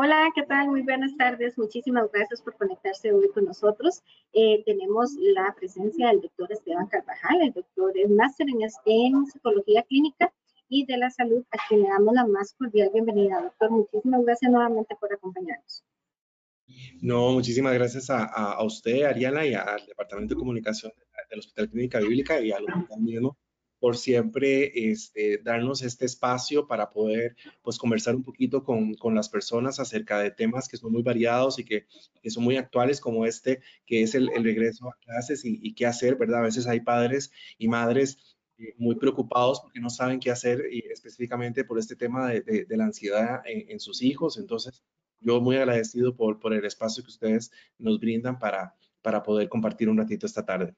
Hola, ¿qué tal? Muy buenas tardes. Muchísimas gracias por conectarse hoy con nosotros. Eh, tenemos la presencia del doctor Esteban Carvajal. El doctor es máster en, psicología clínica y de la salud, a quien le damos la más cordial bienvenida. Doctor, muchísimas gracias nuevamente por acompañarnos. No, muchísimas gracias a, a, usted, Ariana, y al Departamento de Comunicación del Hospital Clínica Bíblica y al hospital mismo por siempre este, darnos este espacio para poder pues, conversar un poquito con, con, las personas acerca de temas que son muy variados y que, son muy actuales, como este, que es el, regreso a clases y, y, qué hacer, ¿verdad? A veces hay padres y madres eh, muy preocupados porque no saben qué hacer y específicamente por este tema de, de, de la ansiedad en, en, sus hijos. Entonces, yo muy agradecido por, por el espacio que ustedes nos brindan para, para poder compartir un ratito esta tarde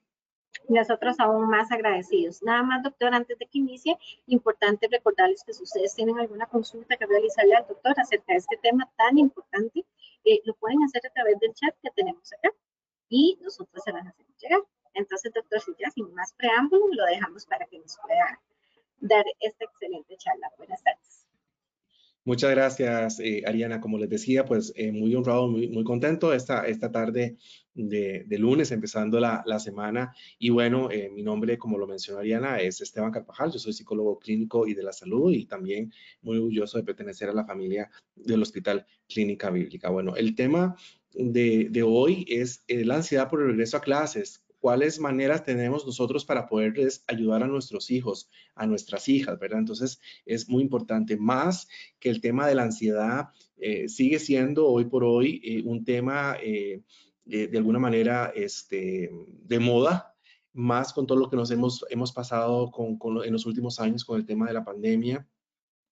nosotros aún más agradecidos. Nada más, doctor, antes de que inicie, importante recordarles que si ustedes tienen alguna consulta que realizarle al doctor acerca de este tema tan importante, eh, lo pueden hacer a través del chat que tenemos acá y nosotros se las hacemos llegar. Entonces, doctor, si ya sin más preámbulo, lo dejamos para que nos pueda dar esta excelente charla. Buenas tardes. Muchas gracias, eh, Ariana. Como les decía, pues eh, muy honrado, muy, muy contento esta, esta tarde de, de lunes, empezando la, la, semana. Y bueno, eh, mi nombre, como lo mencionó Ariana, es Esteban Carvajal. Yo soy psicólogo clínico y de la salud y también muy orgulloso de pertenecer a la familia del Hospital Clínica Bíblica. Bueno, el tema de, de hoy es la ansiedad por el regreso a clases cuáles maneras tenemos nosotros para poderles ayudar a nuestros hijos, a nuestras hijas, ¿verdad? Entonces es muy importante, más que el tema de la ansiedad eh, sigue siendo hoy por hoy eh, un tema eh, de alguna manera este, de moda, más con todo lo que nos hemos, hemos pasado con, con, en los últimos años con el tema de la pandemia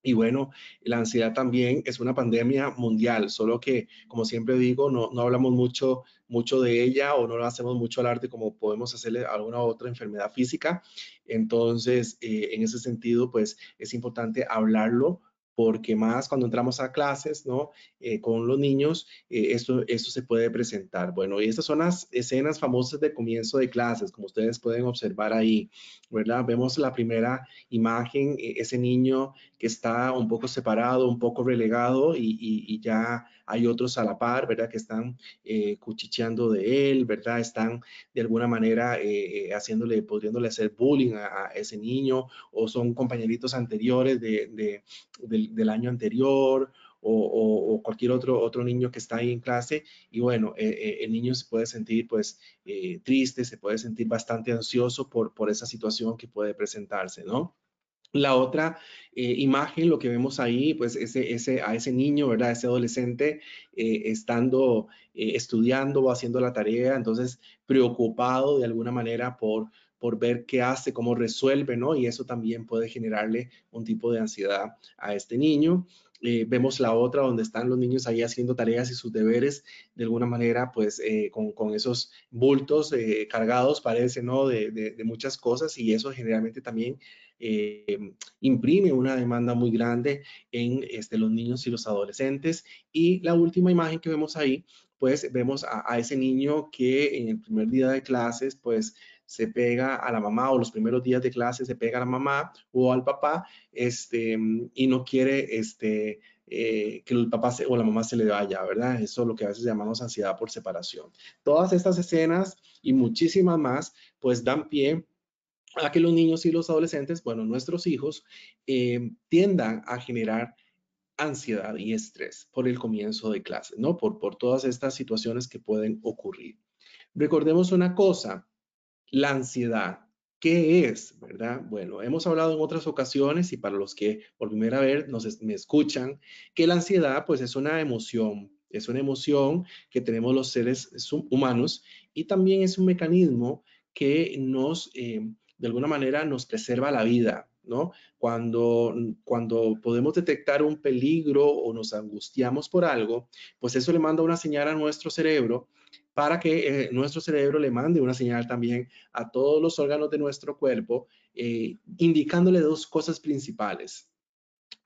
y bueno, la ansiedad también es una pandemia mundial, solo que, como siempre digo, no, no hablamos mucho, mucho de ella o no lo hacemos mucho al arte como podemos hacerle alguna otra enfermedad física. Entonces, eh, en ese sentido, pues es importante hablarlo porque más cuando entramos a clases, ¿no? Eh, con los niños, eh, esto, esto se puede presentar. Bueno, y estas son las escenas famosas de comienzo de clases, como ustedes pueden observar ahí, ¿verdad? Vemos la primera imagen, eh, ese niño que está un poco separado, un poco relegado y, y ya hay otros a la par, ¿verdad? Que están eh, cuchicheando de él, ¿verdad? Están de alguna manera eh, eh haciéndole, pudiéndole hacer bullying a, ese niño o son compañeritos anteriores de, de, del, del año anterior o, cualquier otro, otro niño que está ahí en clase y bueno, eh, el niño se puede sentir pues triste, se puede sentir bastante ansioso por, por esa situación que puede presentarse, ¿no? La otra eh, imagen, lo que vemos ahí, pues ese, ese, a ese niño, ¿verdad? Ese adolescente eh, estando eh, estudiando o haciendo la tarea, entonces preocupado de alguna manera por, por ver qué hace, cómo resuelve, ¿no? Y eso también puede generarle un tipo de ansiedad a este niño. Eh, vemos la otra donde están los niños ahí haciendo tareas y sus deberes de alguna manera pues con, con, esos bultos cargados parece no de, de, muchas cosas y eso generalmente también eh, imprime una demanda muy grande en este, los niños y los adolescentes y la última imagen que vemos ahí pues vemos a, ese niño que en el primer día de clases pues se pega a la mamá o los primeros días de clase se pega a la mamá o al papá este, y no quiere este, eh, que el papá se, o la mamá se le vaya, ¿verdad? Eso es lo que a veces llamamos ansiedad por separación. Todas estas escenas y muchísimas más, pues dan pie a que los niños y los adolescentes, bueno, nuestros hijos, eh, tiendan a generar ansiedad y estrés por el comienzo de clase, ¿no? Por, por todas estas situaciones que pueden ocurrir. Recordemos una cosa, la ansiedad. ¿Qué es? ¿Verdad? Bueno, hemos hablado en otras ocasiones y para los que por primera vez nos, me escuchan, que la ansiedad pues es una emoción, es una emoción que tenemos los seres humanos y también es un mecanismo que nos, eh, de alguna manera, nos preserva la vida, ¿no? Cuando, cuando podemos detectar un peligro o nos angustiamos por algo, pues eso le manda una señal a nuestro cerebro para que eh, nuestro cerebro le mande una señal también a todos los órganos de nuestro cuerpo, eh, indicándole dos cosas principales,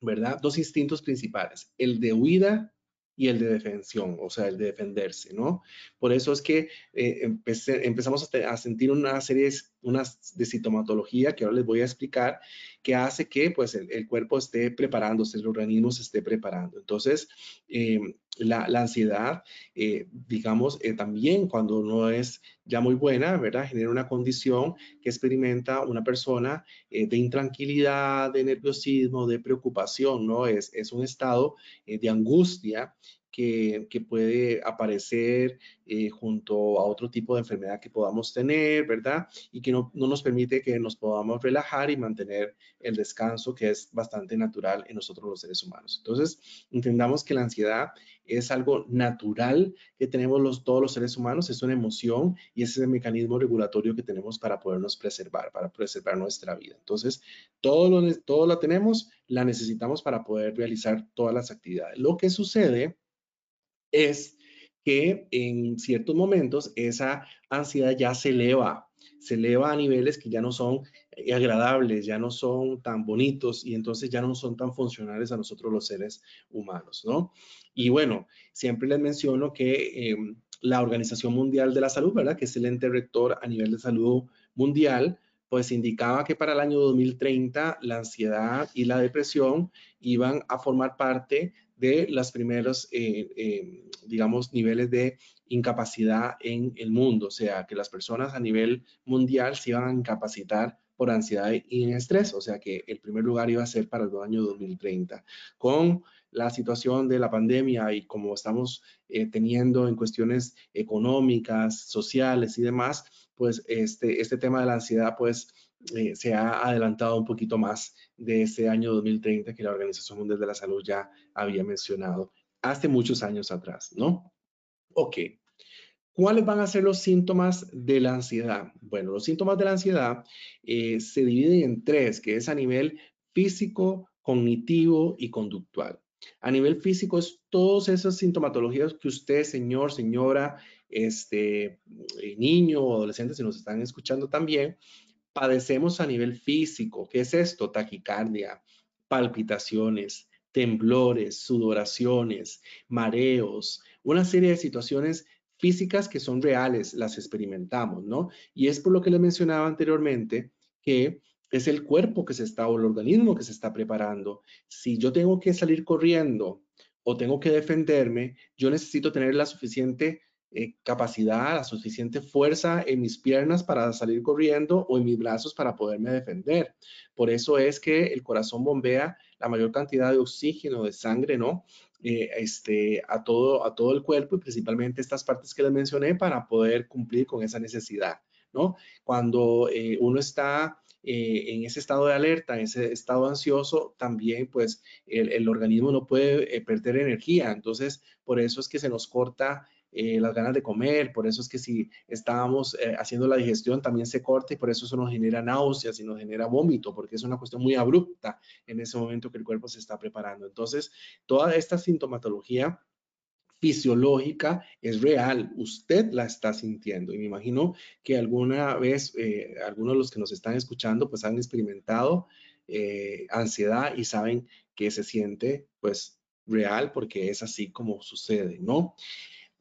¿verdad? Dos instintos principales, el de huida y el de defensión, o sea, el de defenderse, ¿no? Por eso es que eh, empezamos a, a, sentir una serie una de sintomatología que ahora les voy a explicar, que hace que pues el, cuerpo esté preparándose, el organismo se esté preparando. Entonces, eh, la, ansiedad, eh, digamos, eh, también cuando no es ya muy buena, ¿verdad? Genera una condición que experimenta una persona de intranquilidad, de nerviosismo, de preocupación, ¿no? Es, es un estado de angustia que, puede aparecer eh, junto a otro tipo de enfermedad que podamos tener, ¿verdad? Y que no, nos permite que nos podamos relajar y mantener el descanso, que es bastante natural en nosotros los seres humanos. Entonces, entendamos que la ansiedad es algo natural que tenemos los, todos los seres humanos, es una emoción y es el mecanismo regulatorio que tenemos para podernos preservar, para preservar nuestra vida. Entonces, todo lo, todo lo tenemos, la necesitamos para poder realizar todas las actividades. Lo que sucede es que en ciertos momentos esa ansiedad ya se eleva, se eleva a niveles que ya no son eh, agradables, ya no son tan bonitos y entonces ya no son tan funcionales a nosotros los seres humanos, ¿no? Y bueno, siempre les menciono que em, la Organización Mundial de la Salud, ¿verdad? Que es el ente rector a nivel de salud mundial, pues indicaba que para el año 2030 la ansiedad y la depresión iban a formar parte de los primeros, eh, eh, digamos, niveles de incapacidad en el mundo, o sea, que las personas a nivel mundial se iban a incapacitar por ansiedad y estrés, o sea que el primer lugar iba a ser para el año 2030. Con la situación de la pandemia y como estamos eh, teniendo en cuestiones económicas, sociales y demás, pues este, este tema de la ansiedad, pues eh, se ha adelantado un poquito más de ese año 2030 que la Organización Mundial de la Salud ya había mencionado hace muchos años atrás, ¿no? Ok. ¿Cuáles van a ser los síntomas de la ansiedad? Bueno, los síntomas de la ansiedad eh, se dividen en tres, que es a nivel físico, cognitivo y conductual. A nivel físico es todas esas sintomatologías que usted, señor, señora, este, eh, niño o adolescente, si nos están escuchando también, padecemos a nivel físico. ¿Qué es esto? Taquicardia, palpitaciones, temblores, sudoraciones, mareos, una serie de situaciones físicas que son reales, las experimentamos, ¿no? Y es por lo que les mencionaba anteriormente que es el cuerpo que se está o el organismo que se está preparando. Si yo tengo que salir corriendo o tengo que defenderme, yo necesito tener la suficiente eh, capacidad, la suficiente fuerza en mis piernas para salir corriendo o en mis brazos para poderme defender. Por eso es que el corazón bombea la mayor cantidad de oxígeno, de sangre, ¿no? Eh, este, a, todo, a todo el cuerpo y principalmente estas partes que les mencioné para poder cumplir con esa necesidad, ¿no? Cuando eh, uno está en ese estado de alerta, en ese estado ansioso, también pues el, el organismo no puede perder energía. Entonces, por eso es que se nos corta eh, las ganas de comer, por eso es que si estábamos eh, haciendo la digestión también se corta y por eso eso nos genera náuseas y nos genera vómito, porque es una cuestión muy abrupta en ese momento que el cuerpo se está preparando. Entonces, toda esta sintomatología fisiológica es real, usted la está sintiendo y me imagino que alguna vez eh, algunos de los que nos están escuchando pues han experimentado ansiedad y saben que se siente pues real porque es así como sucede, ¿no?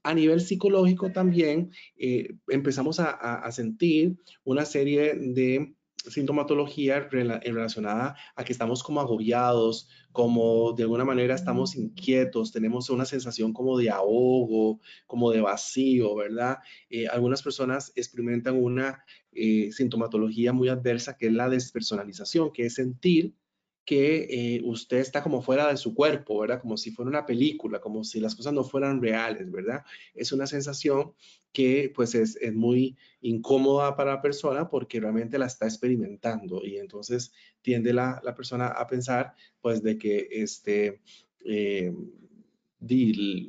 A nivel psicológico también eh, empezamos a, sentir una serie de sintomatología relacionada a que estamos como agobiados, como de alguna manera estamos inquietos, tenemos una sensación como de ahogo, como de vacío, ¿verdad? Eh, algunas personas experimentan una eh, sintomatología muy adversa que es la despersonalización, que es sentir que eh, usted está como fuera de su cuerpo, ¿verdad? Como si fuera una película, como si las cosas no fueran reales, ¿verdad? Es una sensación que pues es, muy incómoda para la persona porque realmente la está experimentando y entonces tiende la, persona a pensar pues de que este, eh,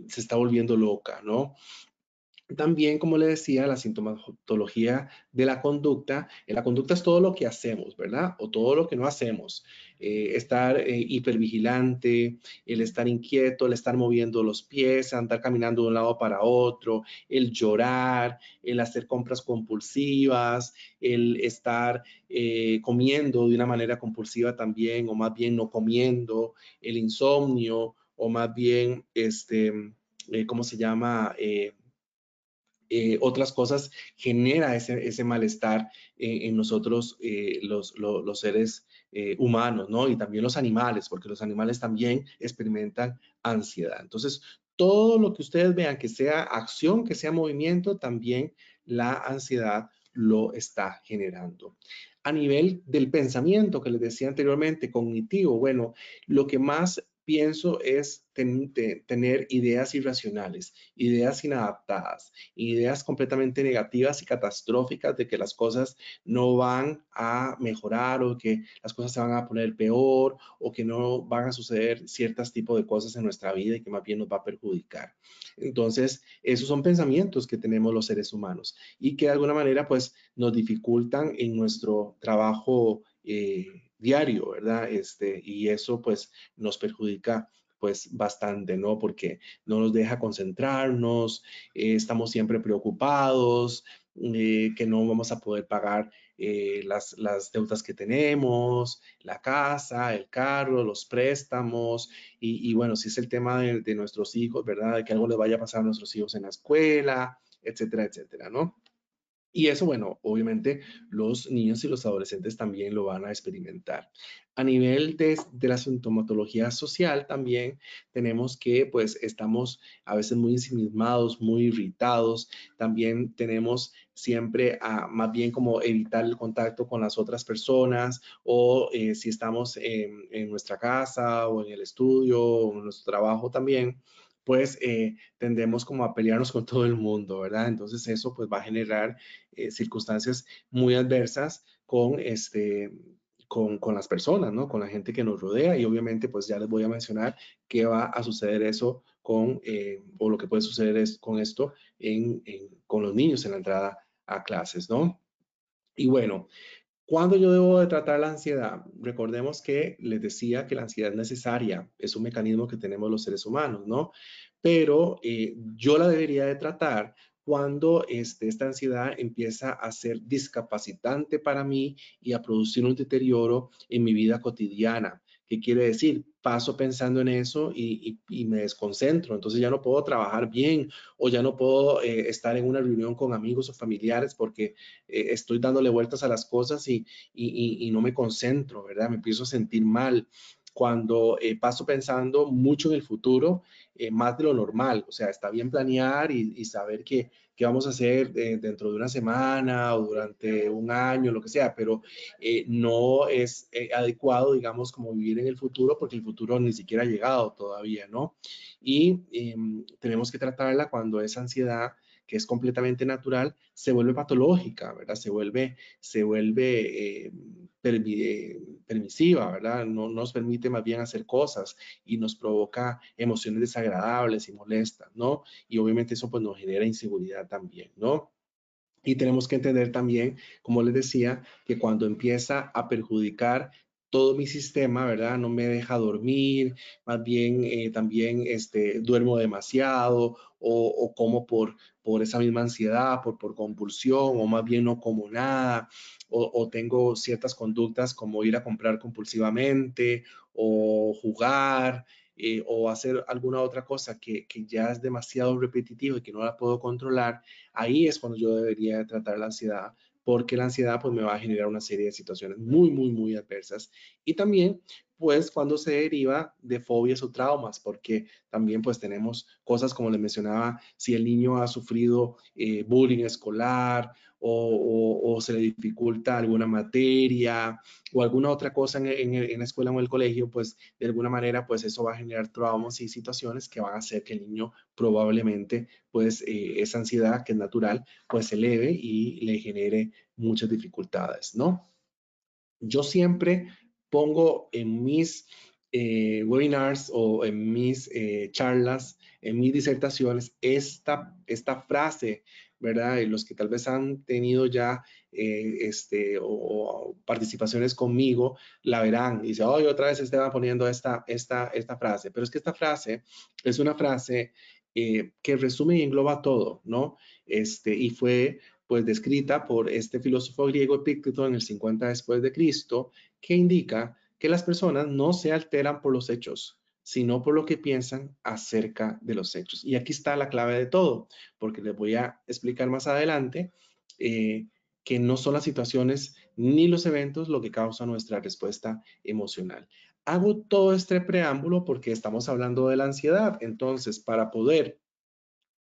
se está volviendo loca, ¿no? También, como le decía, la sintomatología de la conducta. La conducta es todo lo que hacemos, ¿verdad? O todo lo que no hacemos. Eh, estar eh, hipervigilante, el estar inquieto, el estar moviendo los pies, andar caminando de un lado para otro, el llorar, el hacer compras compulsivas, el estar eh, comiendo de una manera compulsiva también, o más bien no comiendo, el insomnio, o más bien, este, ¿cómo se llama? Eh, otras cosas genera ese, malestar en nosotros, eh, los, seres eh, humanos, ¿no? Y también los animales, porque los animales también experimentan ansiedad. Entonces, todo lo que ustedes vean que sea acción, que sea movimiento, también la ansiedad lo está generando. A nivel del pensamiento que les decía anteriormente, cognitivo, bueno, lo que más pienso es tener ideas irracionales, ideas inadaptadas, ideas completamente negativas y catastróficas de que las cosas no van a mejorar o que las cosas se van a poner peor o que no van a suceder ciertos tipos de cosas en nuestra vida y que más bien nos va a perjudicar. Entonces, esos son pensamientos que tenemos los seres humanos y que de alguna manera pues nos dificultan en nuestro trabajo eh, diario, ¿verdad? Este, y eso pues nos perjudica pues bastante, ¿no? Porque no nos deja concentrarnos, eh, estamos siempre preocupados, eh, que no vamos a poder pagar eh, las, las, deudas que tenemos, la casa, el carro, los préstamos, y, bueno, si es el tema de, de, nuestros hijos, ¿verdad? De que algo le vaya a pasar a nuestros hijos en la escuela, etcétera, etcétera, ¿no? Y eso, bueno, obviamente los niños y los adolescentes también lo van a experimentar. A nivel de, la sintomatología social también tenemos que pues estamos a veces muy ensimismados, muy irritados. También tenemos siempre a más bien como evitar el contacto con las otras personas o eh, si estamos en, en nuestra casa o en el estudio o en nuestro trabajo también pues eh, tendemos como a pelearnos con todo el mundo, ¿verdad? Entonces eso pues va a generar eh, circunstancias muy adversas con este, con, con, las personas, ¿no? Con la gente que nos rodea y obviamente pues ya les voy a mencionar qué va a suceder eso con, eh, o lo que puede suceder es, con esto en, con los niños en la entrada a clases, ¿no? Y bueno, ¿Cuándo yo debo de tratar la ansiedad? Recordemos que les decía que la ansiedad es necesaria, es un mecanismo que tenemos los seres humanos, ¿no? Pero eh, yo la debería de tratar cuando este, esta ansiedad empieza a ser discapacitante para mí y a producir un deterioro en mi vida cotidiana. ¿Qué quiere decir? Paso pensando en eso y, me desconcentro, entonces ya no puedo trabajar bien o ya no puedo eh, estar en una reunión con amigos o familiares porque eh, estoy dándole vueltas a las cosas y, y, no me concentro, ¿verdad? Me empiezo a sentir mal cuando eh, paso pensando mucho en el futuro, más de lo normal. O sea, está bien planear y, saber que qué vamos a hacer eh, dentro de una semana o durante un año, lo que sea, pero eh, no es eh, adecuado, digamos, como vivir en el futuro porque el futuro ni siquiera ha llegado todavía, ¿no? Y em, tenemos que tratarla cuando esa ansiedad que es completamente natural, se vuelve patológica, ¿verdad? Se vuelve, se vuelve permisiva, ¿verdad? No nos permite más bien hacer cosas y nos provoca emociones desagradables y molestas, ¿no? Y obviamente eso pues nos genera inseguridad también, ¿no? Y tenemos que entender también, como les decía, que cuando empieza a perjudicar todo mi sistema, ¿verdad? No me deja dormir, más bien eh, también este, duermo demasiado o, como por, por esa misma ansiedad, por, por compulsión o más bien no como nada o, tengo ciertas conductas como ir a comprar compulsivamente o jugar eh, o hacer alguna otra cosa que, que, ya es demasiado repetitivo y que no la puedo controlar, ahí es cuando yo debería tratar la ansiedad porque la ansiedad pues me va a generar una serie de situaciones muy, muy, muy adversas. Y también pues cuando se deriva de fobias o traumas, porque también pues tenemos cosas como les mencionaba, si el niño ha sufrido eh, bullying escolar o, se le dificulta alguna materia o alguna otra cosa en, la escuela o en el colegio, pues de alguna manera pues eso va a generar traumas y situaciones que van a hacer que el niño probablemente pues eh, esa ansiedad que es natural pues se eleve y le genere muchas dificultades, ¿no? Yo siempre pongo en mis eh, webinars o en mis eh, charlas, en mis disertaciones, esta, esta frase ¿verdad? Y los que tal vez han tenido ya eh, este, o, participaciones conmigo, la verán. Y dice, hoy otra vez Esteban poniendo esta, esta, esta frase. Pero es que esta frase es una frase eh, que resume y engloba todo, ¿no? Este, y fue pues descrita por este filósofo griego Epicteto en el 50 después de Cristo, que indica que las personas no se alteran por los hechos, sino por lo que piensan acerca de los hechos. Y aquí está la clave de todo, porque les voy a explicar más adelante eh, que no son las situaciones ni los eventos lo que causa nuestra respuesta emocional. Hago todo este preámbulo porque estamos hablando de la ansiedad. Entonces, para poder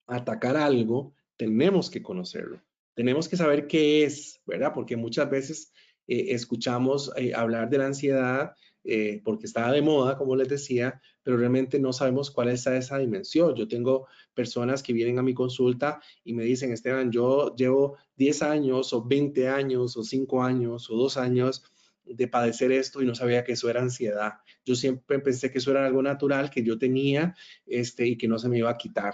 atacar algo, tenemos que conocerlo. Tenemos que saber qué es, ¿verdad? Porque muchas veces eh, escuchamos eh, hablar de la ansiedad eh, porque está de moda, como les decía, pero realmente no sabemos cuál es esa dimensión. Yo tengo personas que vienen a mi consulta y me dicen, Esteban, yo llevo 10 años o 20 años o 5 años o 2 años de padecer esto y no sabía que eso era ansiedad. Yo siempre pensé que eso era algo natural que yo tenía este, y que no se me iba a quitar.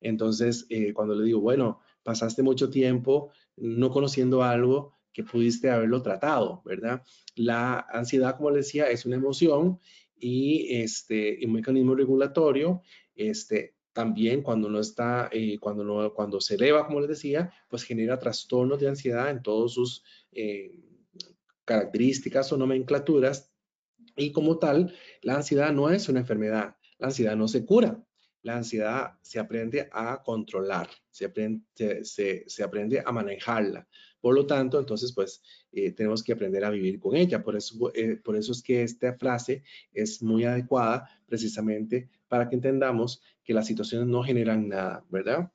Entonces, cuando le digo, bueno, pasaste mucho tiempo no conociendo algo, que pudiste haberlo tratado, ¿verdad? La ansiedad, como les decía, es una emoción y este, un mecanismo regulatorio, este, también cuando no está, eh, cuando, no, cuando se eleva, como les decía, pues genera trastornos de ansiedad en todas sus eh, características o nomenclaturas. Y como tal, la ansiedad no es una enfermedad, la ansiedad no se cura, la ansiedad se aprende a controlar, se aprende, se, se aprende a manejarla. Por lo tanto, entonces, pues eh, tenemos que aprender a vivir con ella. Por eso, eh, por eso es que esta frase es muy adecuada precisamente para que entendamos que las situaciones no generan nada, ¿verdad?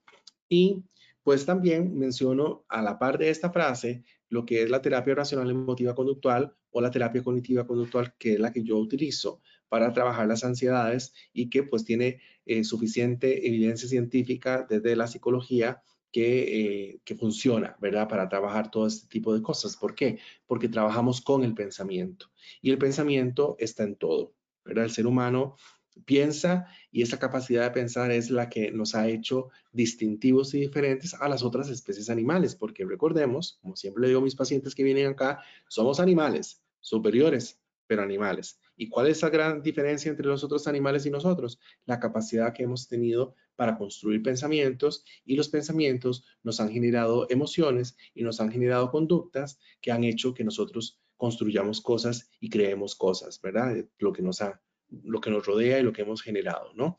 Y pues también menciono a la par de esta frase lo que es la terapia racional emotiva conductual o la terapia cognitiva conductual, que es la que yo utilizo para trabajar las ansiedades y que pues tiene eh, suficiente evidencia científica desde la psicología eh, que, funciona, ¿verdad? Para trabajar todo este tipo de cosas. ¿Por qué? Porque trabajamos con el pensamiento y el pensamiento está en todo, ¿verdad? El ser humano piensa y esa capacidad de pensar es la que nos ha hecho distintivos y diferentes a las otras especies animales, porque recordemos, como siempre le digo a mis pacientes que vienen acá, somos animales superiores, pero animales. ¿Y cuál es la gran diferencia entre los otros animales y nosotros? La capacidad que hemos tenido para construir pensamientos y los pensamientos nos han generado emociones y nos han generado conductas que han hecho que nosotros construyamos cosas y creemos cosas, ¿verdad? Lo que nos, ha, lo que nos rodea y lo que hemos generado, ¿no?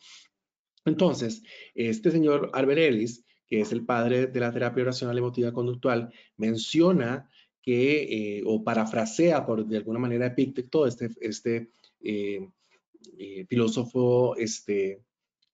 Entonces, este señor Albert Ellis, que es el padre de la terapia racional emotiva conductual, menciona que, eh, o parafrasea por de alguna manera Epicteto, este, este eh, eh, filósofo este,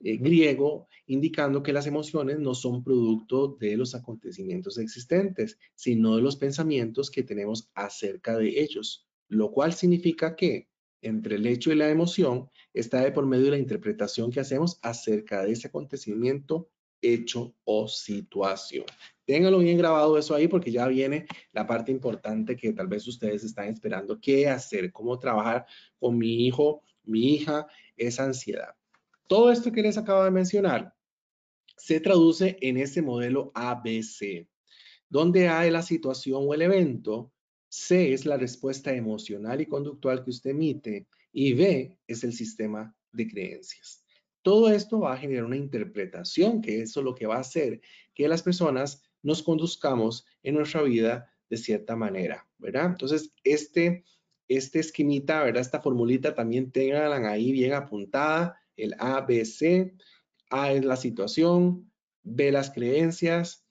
griego, indicando que las emociones no son producto de los acontecimientos existentes, sino de los pensamientos que tenemos acerca de ellos, lo cual significa que entre el hecho y la emoción está de por medio de la interpretación que hacemos acerca de ese acontecimiento, hecho o situación. Ténganlo bien grabado eso ahí porque ya viene la parte importante que tal vez ustedes están esperando. ¿Qué hacer? ¿Cómo trabajar con mi hijo, mi hija, esa ansiedad? Todo esto que les acabo de mencionar se traduce en ese modelo ABC, donde A es la situación o el evento, C es la respuesta emocional y conductual que usted emite y B es el sistema de creencias. Todo esto va a generar una interpretación, que eso es lo que va a hacer que las personas nos conduzcamos en nuestra vida de cierta manera, ¿verdad? Entonces, este, este esquemita, ¿verdad? Esta formulita también tengan ahí bien apuntada, el A, B, C. A es la situación, B las creencias,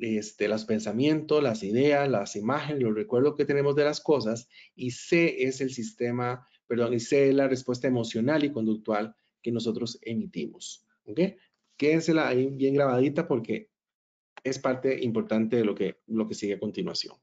este, los pensamientos, las ideas, las imágenes, los recuerdos que tenemos de las cosas, y C es el sistema, perdón, y C es la respuesta emocional y conductual que nosotros emitimos. ¿Ok? Quédensela ahí bien grabadita porque es parte importante de lo que, lo que sigue a continuación.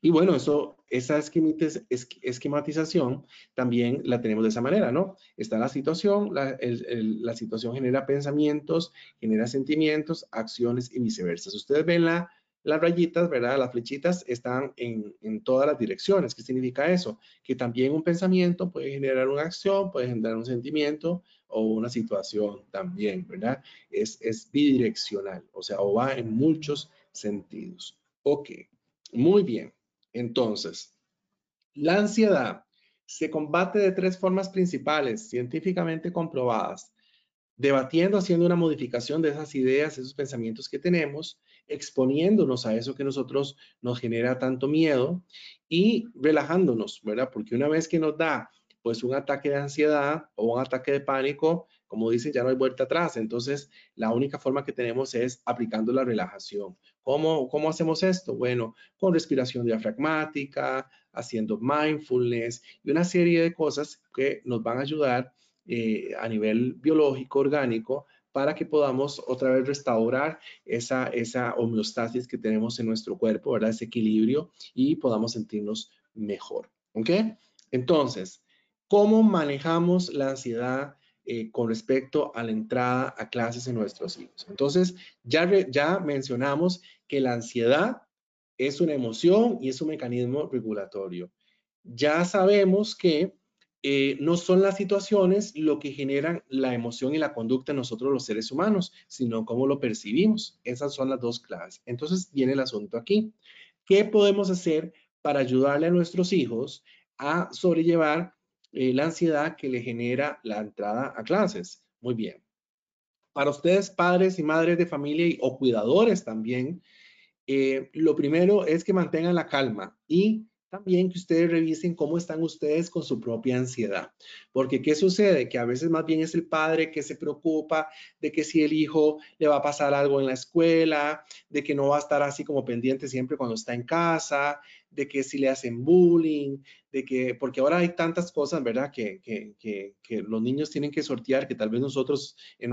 Y bueno, eso, esa esquematización también la tenemos de esa manera, ¿no? Está la situación, la, la, situación genera pensamientos, genera sentimientos, acciones y viceversa. Si ustedes ven la, las rayitas, ¿verdad? Las flechitas están en, en, todas las direcciones. ¿Qué significa eso? Que también un pensamiento puede generar una acción, puede generar un sentimiento, o una situación también, ¿verdad? Es, es bidireccional, o sea, o va en muchos sentidos. Ok, muy bien. Entonces, la ansiedad se combate de tres formas principales, científicamente comprobadas. Debatiendo, haciendo una modificación de esas ideas, esos pensamientos que tenemos, exponiéndonos a eso que nosotros nos genera tanto miedo y relajándonos, ¿verdad? Porque una vez que nos da pues un ataque de ansiedad o un ataque de pánico, como dicen, ya no hay vuelta atrás. Entonces, la única forma que tenemos es aplicando la relajación. ¿Cómo, cómo hacemos esto? Bueno, con respiración diafragmática, haciendo mindfulness y una serie de cosas que nos van a ayudar eh, a nivel biológico, orgánico, para que podamos otra vez restaurar esa, esa homeostasis que tenemos en nuestro cuerpo, ¿verdad? Ese equilibrio y podamos sentirnos mejor, ¿ok? Entonces, ¿cómo manejamos la ansiedad eh, con respecto a la entrada a clases en nuestros hijos? Entonces, ya, ya mencionamos que la ansiedad es una emoción y es un mecanismo regulatorio. Ya sabemos que eh, no son las situaciones lo que generan la emoción y la conducta en nosotros los seres humanos, sino cómo lo percibimos. Esas son las dos claves. Entonces viene el asunto aquí. ¿Qué podemos hacer para ayudarle a nuestros hijos a sobrellevar eh, la ansiedad que le genera la entrada a clases? Muy bien. Para ustedes, padres y madres de familia o cuidadores también, eh, lo primero es que mantengan la calma y también que ustedes revisen cómo están ustedes con su propia ansiedad. Porque ¿qué sucede? Que a veces más bien es el padre que se preocupa de que si el hijo le va a pasar algo en la escuela, de que no va a estar así como pendiente siempre cuando está en casa, de que si le hacen bullying, de que, porque ahora hay tantas cosas, ¿verdad? Que, que, que, los niños tienen que sortear, que tal vez nosotros en,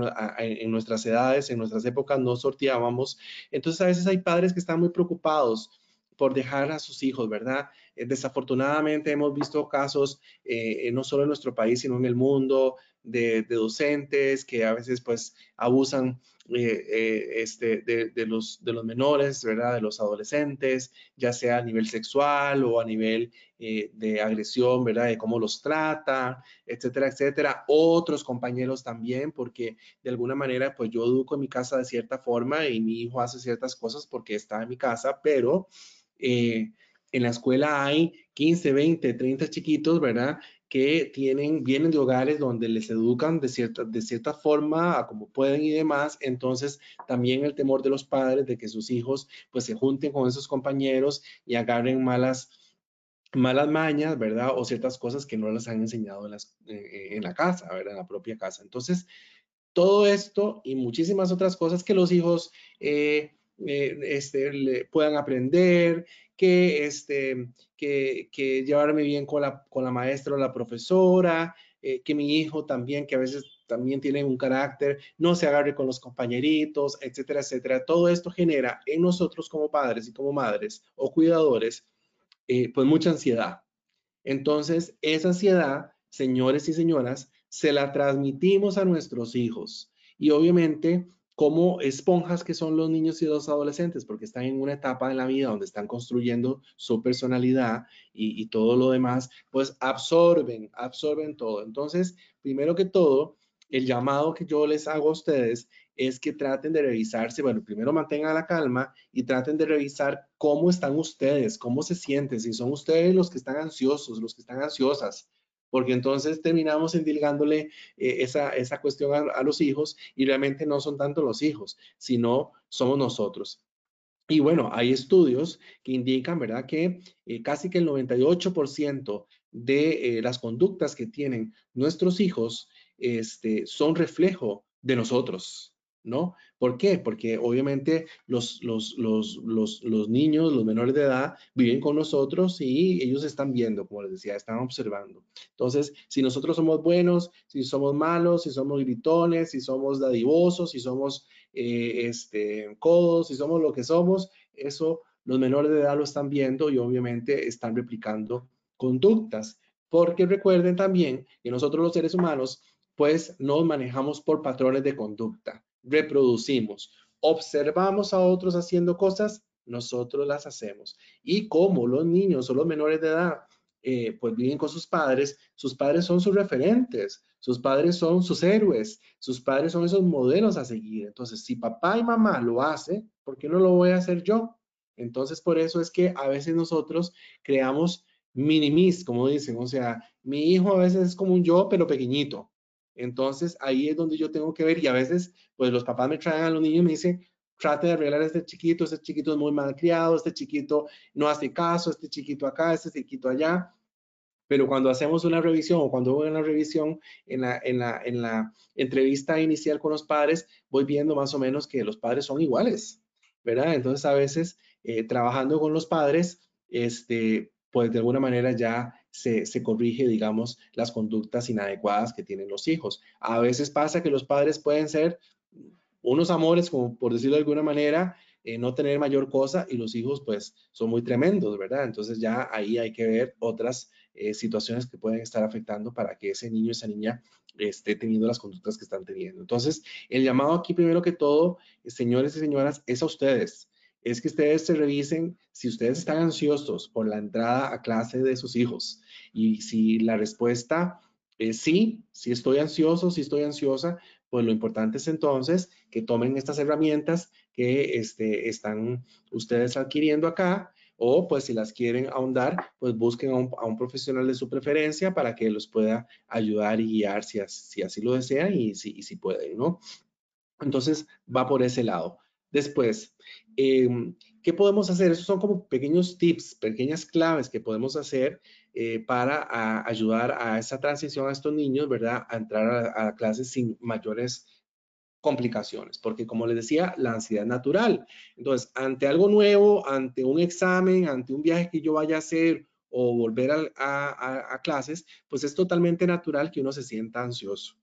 nuestras edades, en nuestras épocas no sorteábamos. Entonces a veces hay padres que están muy preocupados por dejar a sus hijos, ¿verdad? Eh, desafortunadamente hemos visto casos, eh, no solo en nuestro país, sino en el mundo, de, docentes que a veces pues abusan eh, este, de, los, menores, ¿verdad? De los adolescentes, ya sea a nivel sexual o a nivel de agresión, ¿verdad? De cómo los trata, etcétera, etcétera. Otros compañeros también, porque de alguna manera pues yo educo en mi casa de cierta forma y mi hijo hace ciertas cosas porque está en mi casa, pero eh, en la escuela hay 15, 20, 30 chiquitos, ¿verdad? Que tienen, vienen de hogares donde les educan de cierta, de cierta forma, a como pueden y demás. Entonces, también el temor de los padres de que sus hijos pues se junten con esos compañeros y agarren malas, malas mañas, ¿verdad? O ciertas cosas que no les han enseñado en, las, eh, en la casa, ¿verdad? En la propia casa. Entonces, todo esto y muchísimas otras cosas que los hijos eh, eh, este, puedan aprender, que, este, que, que, llevarme bien con la, con la maestra o la profesora, eh, que mi hijo también, que a veces también tiene un carácter, no se agarre con los compañeritos, etcétera, etcétera. Todo esto genera en nosotros como padres y como madres o cuidadores, eh, pues mucha ansiedad. Entonces, esa ansiedad, señores y señoras, se la transmitimos a nuestros hijos. Y obviamente como esponjas que son los niños y los adolescentes, porque están en una etapa de la vida donde están construyendo su personalidad y, todo lo demás, pues absorben, absorben todo. Entonces, primero que todo, el llamado que yo les hago a ustedes es que traten de revisarse, bueno, primero mantengan la calma y traten de revisar cómo están ustedes, cómo se sienten, si son ustedes los que están ansiosos, los que están ansiosas, porque entonces terminamos endilgándole eh, esa, esa, cuestión a, los hijos y realmente no son tanto los hijos, sino somos nosotros. Y bueno, hay estudios que indican, ¿verdad?, que eh, casi que el 98% de eh, las conductas que tienen nuestros hijos este, son reflejo de nosotros, ¿no? ¿Por qué? Porque obviamente los, los, los, los, niños, los menores de edad, viven con nosotros y ellos están viendo, como les decía, están observando. Entonces, si nosotros somos buenos, si somos malos, si somos gritones, si somos dadivosos, si somos eh, este, codos, si somos lo que somos, eso los menores de edad lo están viendo y obviamente están replicando conductas. Porque recuerden también que nosotros los seres humanos, pues nos manejamos por patrones de conducta reproducimos. Observamos a otros haciendo cosas, nosotros las hacemos. Y como los niños o los menores de edad, eh, pues viven con sus padres, sus padres son sus referentes, sus padres son sus héroes, sus padres son esos modelos a seguir. Entonces, si papá y mamá lo hacen, ¿por qué no lo voy a hacer yo? Entonces, por eso es que a veces nosotros creamos minimis, como dicen, o sea, mi hijo a veces es como un yo, pero pequeñito. Entonces ahí es donde yo tengo que ver y a veces pues los papás me traen a los niños y me dicen, trate de arreglar a este chiquito, este chiquito es muy mal criado, este chiquito no hace caso, este chiquito acá, este chiquito allá. Pero cuando hacemos una revisión o cuando voy a una revisión en la, en, la, en la entrevista inicial con los padres, voy viendo más o menos que los padres son iguales, ¿verdad? Entonces a veces eh, trabajando con los padres, este, pues de alguna manera ya se, se, corrige, digamos, las conductas inadecuadas que tienen los hijos. A veces pasa que los padres pueden ser unos amores, como por decirlo de alguna manera, eh, no tener mayor cosa y los hijos pues son muy tremendos, ¿verdad? Entonces ya ahí hay que ver otras eh, situaciones que pueden estar afectando para que ese niño, esa niña esté teniendo las conductas que están teniendo. Entonces, el llamado aquí primero que todo, señores y señoras, es a ustedes. Es que ustedes se revisen si ustedes están ansiosos por la entrada a clase de sus hijos y si la respuesta es sí, si estoy ansioso, si estoy ansiosa, pues lo importante es entonces que tomen estas herramientas que este, están ustedes adquiriendo acá o pues si las quieren ahondar, pues busquen a un, profesional de su preferencia para que los pueda ayudar y guiar si, así lo desean y si, si pueden, ¿no? Entonces va por ese lado. Después, em, ¿qué podemos hacer? Esos son como pequeños tips, pequeñas claves que podemos hacer eh, para ayudar a esa transición a estos niños, ¿verdad? A entrar a, a clases sin mayores complicaciones, porque como les decía, la ansiedad natural. Entonces, ante algo nuevo, ante un examen, ante un viaje que yo vaya a hacer o volver a, a clases, pues es totalmente natural que uno se sienta ansioso.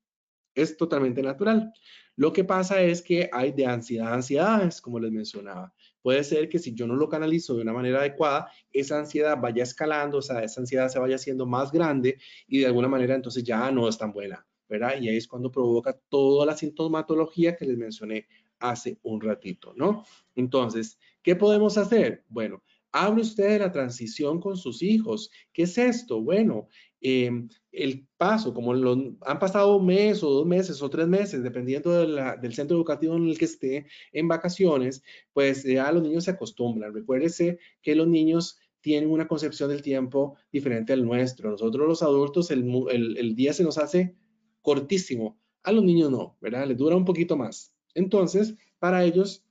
Es totalmente natural. Lo que pasa es que hay de ansiedad a ansiedades, como les mencionaba. Puede ser que si yo no lo canalizo de una manera adecuada, esa ansiedad vaya escalando, o sea, esa ansiedad se vaya haciendo más grande y de alguna manera entonces ya no es tan buena. ¿verdad? Y ahí es cuando provoca toda la sintomatología que les mencioné hace un ratito, ¿no? Entonces, ¿qué podemos hacer? Bueno, hable usted de la transición con sus hijos. ¿Qué es esto? Bueno, em, el paso, como han pasado un mes o dos meses o tres meses, dependiendo del centro educativo en el que esté en vacaciones, pues ya los niños se acostumbran. Recuérdese que los niños tienen una concepción del tiempo diferente al nuestro. Nosotros los adultos, el, el día se nos hace cortísimo. A los niños no, ¿verdad? Les dura un poquito más. Entonces, para ellos,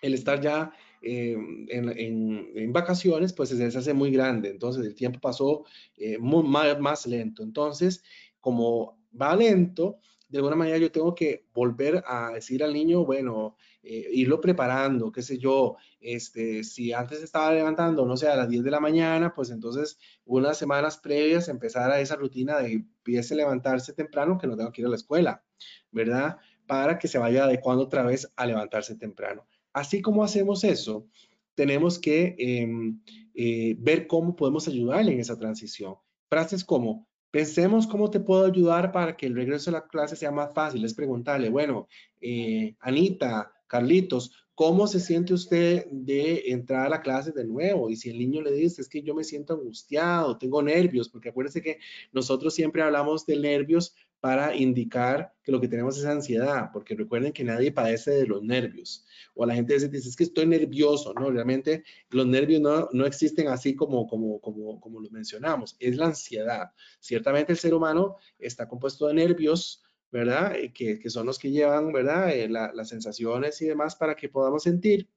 el estar ya eh, en, vacaciones, pues se hace muy grande. Entonces, el tiempo pasó eh, más, más lento. Entonces, como va lento, de alguna manera yo tengo que volver a decir al niño, bueno, eh, irlo preparando, qué sé yo, este, si antes estaba levantando, no sé, a las 10 de la mañana, pues entonces unas semanas previas empezar a esa rutina de empiece a levantarse temprano, que no tengo que ir a la escuela, ¿verdad? Para que se vaya adecuando otra vez a levantarse temprano. Así como hacemos eso, tenemos que em, eh, ver cómo podemos ayudarle en esa transición. Frases como, Pensemos cómo te puedo ayudar para que el regreso a la clase sea más fácil. Es preguntarle, bueno, eh, Anita, Carlitos, ¿cómo se siente usted de entrar a la clase de nuevo? Y si el niño le dice, es que yo me siento angustiado, tengo nervios, porque acuérdense que nosotros siempre hablamos de nervios para indicar que lo que tenemos es ansiedad, porque recuerden que nadie padece de los nervios. O la gente dice, es que estoy nervioso, ¿no? Realmente los nervios no, no existen así como, como, como, como lo mencionamos, es la ansiedad. Ciertamente el ser humano está compuesto de nervios, ¿verdad? Eh, que, que son los que llevan, ¿verdad? Eh, las sensaciones y demás para que podamos sentir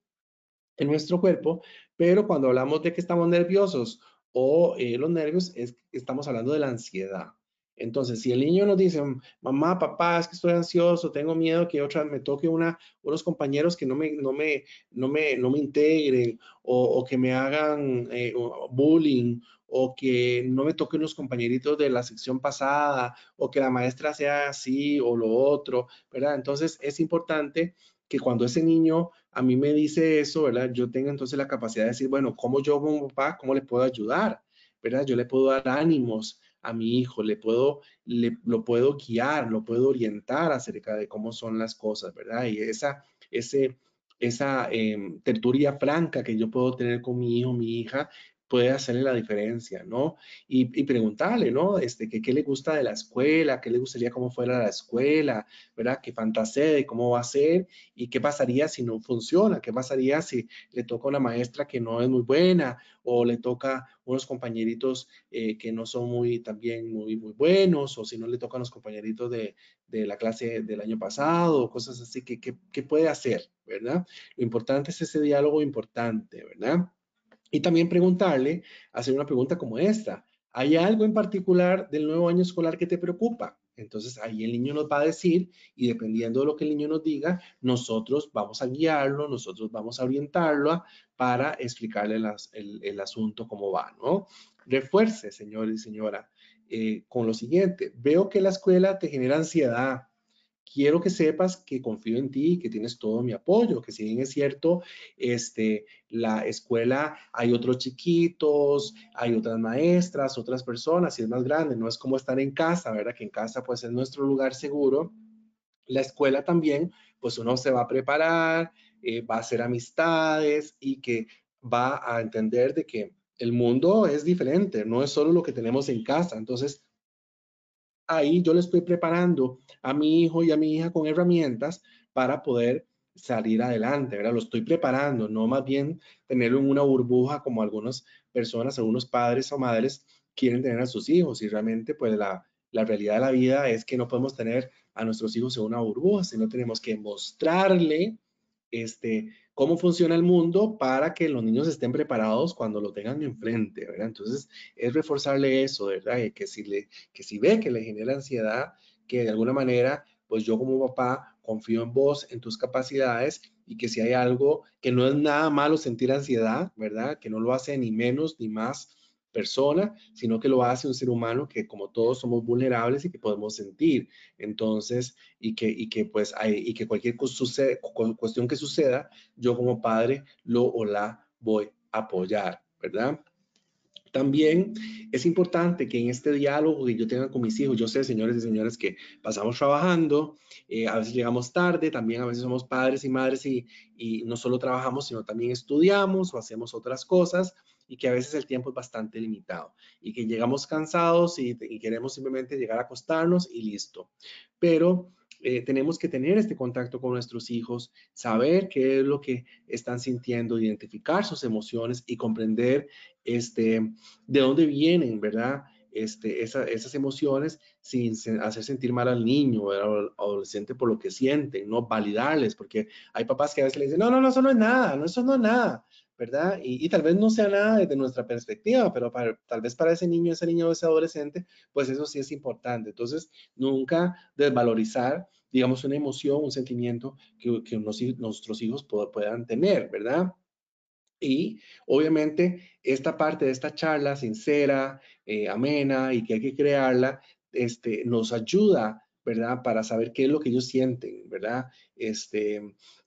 en nuestro cuerpo, pero cuando hablamos de que estamos nerviosos o eh, los nervios, es, estamos hablando de la ansiedad. Entonces, si el niño nos dice, mamá, papá, es que estoy ansioso, tengo miedo que otra me toque una, unos compañeros que no me, no me, no me, no me integren o, que me hagan eh, bullying o que no me toquen los compañeritos de la sección pasada o que la maestra sea así o lo otro, ¿verdad? Entonces, es importante que cuando ese niño a mí me dice eso, ¿verdad? Yo tenga entonces la capacidad de decir, bueno, ¿cómo yo como papá, cómo le puedo ayudar? ¿Verdad? Yo le puedo dar ánimos, a mi hijo, le puedo, le, lo puedo guiar, lo puedo orientar acerca de cómo son las cosas, ¿verdad? Y esa, ese, esa em, tertulia franca que yo puedo tener con mi hijo, mi hija, puede hacerle la diferencia, ¿no? Y, y preguntarle, ¿no? Este, que, ¿Qué le gusta de la escuela? ¿Qué le gustaría cómo fuera la escuela? ¿Verdad? ¿Qué fantasea de cómo va a ser? ¿Y qué pasaría si no funciona? ¿Qué pasaría si le toca una maestra que no es muy buena o le toca unos compañeritos eh, que no son muy también muy, muy buenos o si no le tocan los compañeritos de, de la clase del año pasado cosas así? ¿Qué, qué, qué puede hacer? ¿Verdad? Lo importante es ese diálogo importante, ¿verdad? Y también preguntarle, hacer una pregunta como esta. ¿Hay algo en particular del nuevo año escolar que te preocupa? Entonces ahí el niño nos va a decir y dependiendo de lo que el niño nos diga, nosotros vamos a guiarlo, nosotros vamos a orientarlo para explicarle el, asunto cómo va, ¿no? Refuerce, señor y señora, eh, con lo siguiente. Veo que la escuela te genera ansiedad, quiero que sepas que confío en ti, que tienes todo mi apoyo, que si bien es cierto, este, la escuela hay otros chiquitos, hay otras maestras, otras personas, y es más grande, no es como estar en casa, ¿verdad? Que en casa pues es nuestro lugar seguro. La escuela también, pues uno se va a preparar, eh, va a hacer amistades y que va a entender de que el mundo es diferente, no es solo lo que tenemos en casa. Entonces, ahí yo le estoy preparando a mi hijo y a mi hija con herramientas para poder salir adelante, ¿verdad? Lo estoy preparando, no más bien tenerlo en una burbuja como algunas personas, algunos padres o madres quieren tener a sus hijos y realmente pues la, la realidad de la vida es que no podemos tener a nuestros hijos en una burbuja, sino tenemos que mostrarle este, cómo funciona el mundo para que los niños estén preparados cuando lo tengan enfrente, ¿verdad? Entonces, es reforzarle eso, ¿verdad? Que si, le, que si ve que le genera ansiedad, que de alguna manera, pues yo como papá confío en vos, en tus capacidades y que si hay algo que no es nada malo sentir ansiedad, ¿verdad? Que no lo hace ni menos ni más persona, sino que lo hace un ser humano que como todos somos vulnerables y que podemos sentir. Entonces, y que, y que pues hay, y que cualquier cuestión que suceda, yo como padre lo o la voy a apoyar, ¿verdad? También es importante que en este diálogo que yo tenga con mis hijos, yo sé, señores y señoras, que pasamos trabajando, eh, a veces llegamos tarde, también a veces somos padres y madres y, y no solo trabajamos, sino también estudiamos o hacemos otras cosas y que a veces el tiempo es bastante limitado y que llegamos cansados y, queremos simplemente llegar a acostarnos y listo. Pero eh, tenemos que tener este contacto con nuestros hijos, saber qué es lo que están sintiendo, identificar sus emociones y comprender este, de dónde vienen, ¿verdad? Este, esas emociones sin hacer sentir mal al niño o al adolescente por lo que sienten, no validarles, porque hay papás que a veces le dicen, no, no, no, eso no es nada, no, eso no es nada. ¿Verdad? Y, tal vez no sea nada desde nuestra perspectiva, pero tal vez para ese niño, ese niño o ese adolescente, pues eso sí es importante. Entonces, nunca desvalorizar, digamos, una emoción, un sentimiento que, que nuestros hijos puedan tener, ¿verdad? Y obviamente esta parte de esta charla sincera, eh, amena y que hay que crearla, este, nos ayuda, ¿verdad? Para saber qué es lo que ellos sienten, ¿verdad? Este,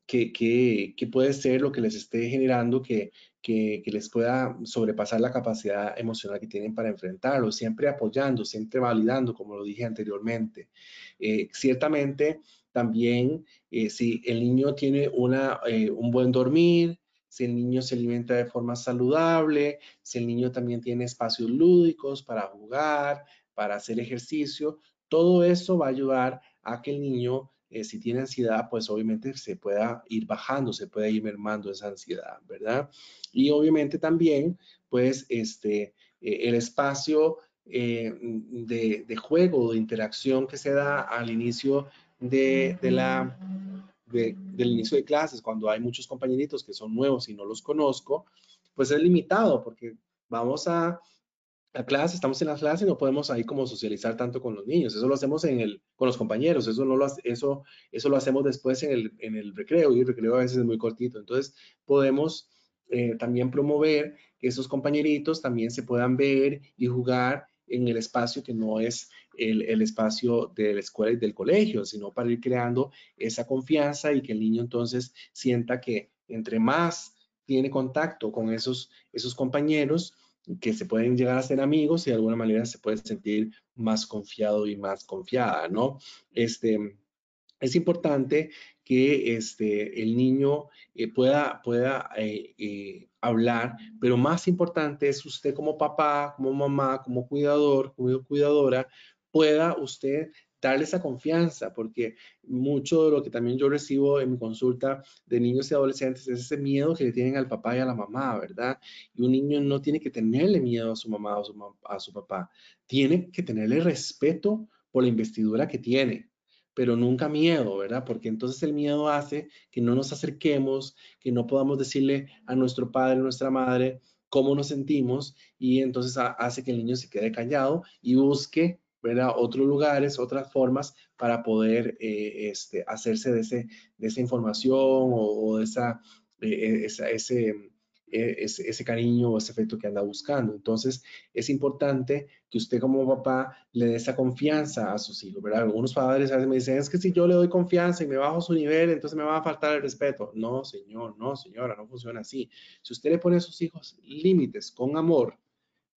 que, puede ser lo que les esté generando que, les pueda sobrepasar la capacidad emocional que tienen para enfrentarlo, siempre apoyando, siempre validando, como lo dije anteriormente. Eh, ciertamente, también eh, si el niño tiene una, eh, un buen dormir, si el niño se alimenta de forma saludable, si el niño también tiene espacios lúdicos para jugar, para hacer ejercicio, todo eso va a ayudar a que el niño eh, si tiene ansiedad, pues obviamente se pueda ir bajando, se puede ir mermando esa ansiedad, ¿verdad? Y obviamente también, pues, este, eh, el espacio eh, de, juego, de interacción que se da al inicio de la, del inicio de clases, cuando hay muchos compañeritos que son nuevos y no los conozco, pues es limitado porque vamos a la clase, estamos en la clase y no podemos ahí como socializar tanto con los niños. Eso lo hacemos en el, con los compañeros, eso, no lo, eso, eso lo hacemos después en el, en el recreo y el recreo a veces es muy cortito. Entonces podemos eh, también promover que esos compañeritos también se puedan ver y jugar en el espacio que no es el, el, espacio de la escuela y del colegio, sino para ir creando esa confianza y que el niño entonces sienta que entre más tiene contacto con esos, esos compañeros, que se pueden llegar a ser amigos y de alguna manera se puede sentir más confiado y más confiada, ¿no? Este, es importante que este, el niño eh, pueda, pueda eh, eh, hablar, pero más importante es usted como papá, como mamá, como cuidador, como cuidadora, pueda usted darle esa confianza, porque mucho de lo que también yo recibo en mi consulta de niños y adolescentes es ese miedo que le tienen al papá y a la mamá, ¿verdad? Y un niño no tiene que tenerle miedo a su mamá o a su papá, tiene que tenerle respeto por la investidura que tiene, pero nunca miedo, ¿verdad? Porque entonces el miedo hace que no nos acerquemos, que no podamos decirle a nuestro padre, a nuestra madre, cómo nos sentimos y entonces hace que el niño se quede callado y busque ¿verdad? otros lugares, otras formas para poder eh, este, hacerse de, ese, de esa información o, de esa, eh, ese, ese, ese, cariño o ese efecto que anda buscando. Entonces, es importante que usted como papá le dé esa confianza a sus hijos, ¿verdad? Algunos padres a veces me dicen, es que si yo le doy confianza y me bajo su nivel, entonces me va a faltar el respeto. No, señor, no, señora, no funciona así. Si usted le pone a sus hijos límites con amor,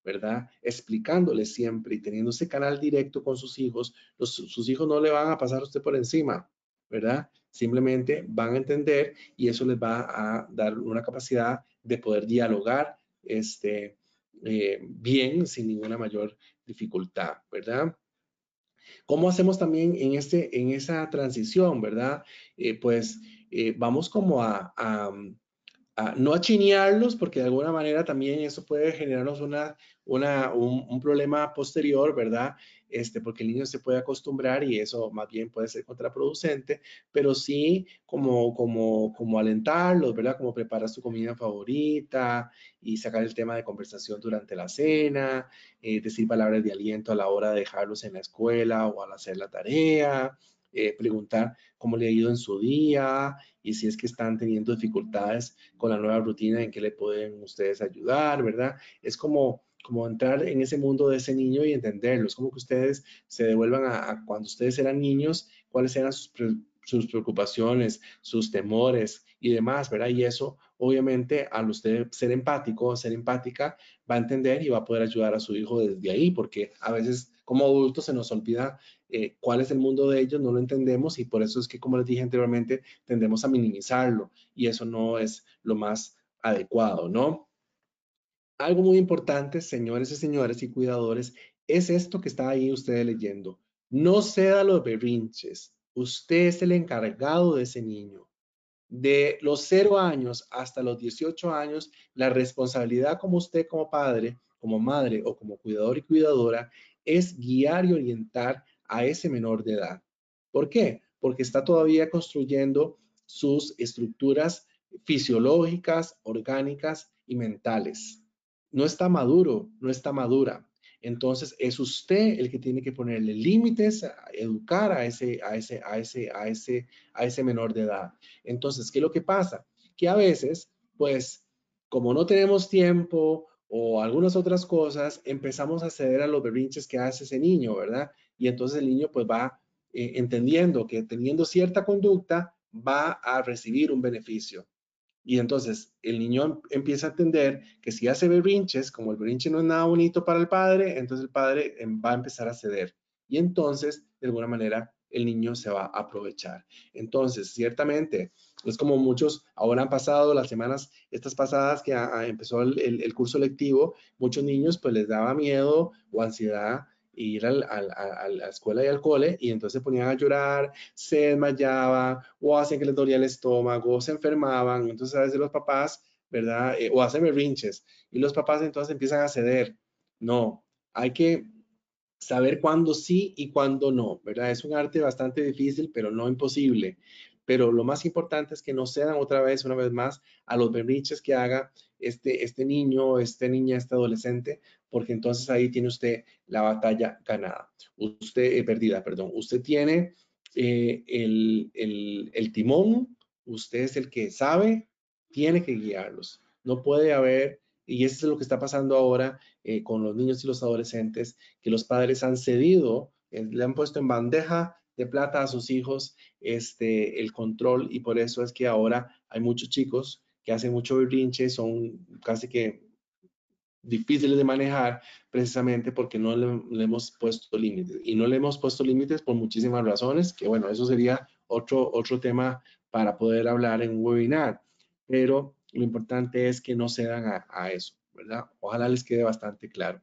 ¿verdad? Explicándoles siempre y teniendo ese canal directo con sus hijos, sus hijos no le van a pasar a usted por encima, ¿verdad? Simplemente van a entender y eso les va a dar una capacidad de poder dialogar este, eh, bien sin ninguna mayor dificultad, ¿verdad? ¿Cómo hacemos también en, este, en esa transición, verdad? Eh, pues eh, vamos como a, a chinearlos, porque de alguna manera también eso puede generarnos una, una, un, problema posterior, ¿verdad? Este, porque el niño se puede acostumbrar y eso más bien puede ser contraproducente, pero sí como, como, como alentarlos, ¿verdad? Como preparar su comida favorita y sacar el tema de conversación durante la cena, eh, decir palabras de aliento a la hora de dejarlos en la escuela o al hacer la tarea, eh, preguntar cómo le ha ido en su día y si es que están teniendo dificultades con la nueva rutina en que le pueden ustedes ayudar, ¿verdad? Es como, como entrar en ese mundo de ese niño y entenderlo. Es como que ustedes se devuelvan a, cuando ustedes eran niños, cuáles eran sus, sus preocupaciones, sus temores y demás, ¿verdad? Y eso, obviamente, al usted ser empático, ser empática, va a entender y va a poder ayudar a su hijo desde ahí, porque a veces como adultos se nos olvida eh, cuál es el mundo de ellos, no lo entendemos y por eso es que, como les dije anteriormente, tendemos a minimizarlo y eso no es lo más adecuado, ¿no? Algo muy importante, señores y señores y cuidadores, es esto que está ahí ustedes leyendo. No ceda los berrinches. Usted es el encargado de ese niño. De los cero años hasta los 18 años, la responsabilidad como usted como padre, como madre o como cuidador y cuidadora es guiar y orientar a ese menor de edad. ¿Por qué? Porque está todavía construyendo sus estructuras fisiológicas, orgánicas y mentales. No está maduro, no está madura. Entonces es usted el que tiene que ponerle límites, educar a ese, a ese, a ese, a ese, a ese menor de edad. Entonces, ¿qué es lo que pasa? Que a veces, pues, como no tenemos tiempo o algunas otras cosas, empezamos a ceder a los berrinches que hace ese niño, ¿verdad? Y entonces el niño pues va eh, entendiendo que teniendo cierta conducta va a recibir un beneficio. Y entonces el niño em, empieza a entender que si hace berrinches, como el berrinche no es nada bonito para el padre, entonces el padre em, va a empezar a ceder. Y entonces, de alguna manera, el niño se va a aprovechar. Entonces, ciertamente, es como muchos, ahora han pasado las semanas, estas pasadas que empezó el, curso lectivo, muchos niños pues les daba miedo o ansiedad ir a la escuela y al cole y entonces se ponían a llorar, se desmayaban o hacen que les dolía el estómago, se enfermaban, entonces a veces los papás, ¿verdad? Eh, o hacen berrinches y los papás entonces empiezan a ceder. No, hay que saber cuándo sí y cuándo no, ¿verdad? Es un arte bastante difícil, pero no imposible. Pero lo más importante es que no cedan otra vez, una vez más, a los berrinches que haga este, este niño, este niña, este adolescente, porque entonces ahí tiene usted la batalla ganada. Usted, eh, perdida, perdón. Usted tiene eh, el, el, el timón, usted es el que sabe, tiene que guiarlos. No puede haber y eso es lo que está pasando ahora eh, con los niños y los adolescentes, que los padres han cedido, eh, le han puesto en bandeja de plata a sus hijos este, el control y por eso es que ahora hay muchos chicos que hacen mucho berrinche, son casi que difíciles de manejar precisamente porque no le, hemos puesto límites. Y no le hemos puesto límites por muchísimas razones que bueno eso sería otro otro tema para poder hablar en un webinar. Pero lo importante es que no cedan a, a eso, ¿verdad? Ojalá les quede bastante claro.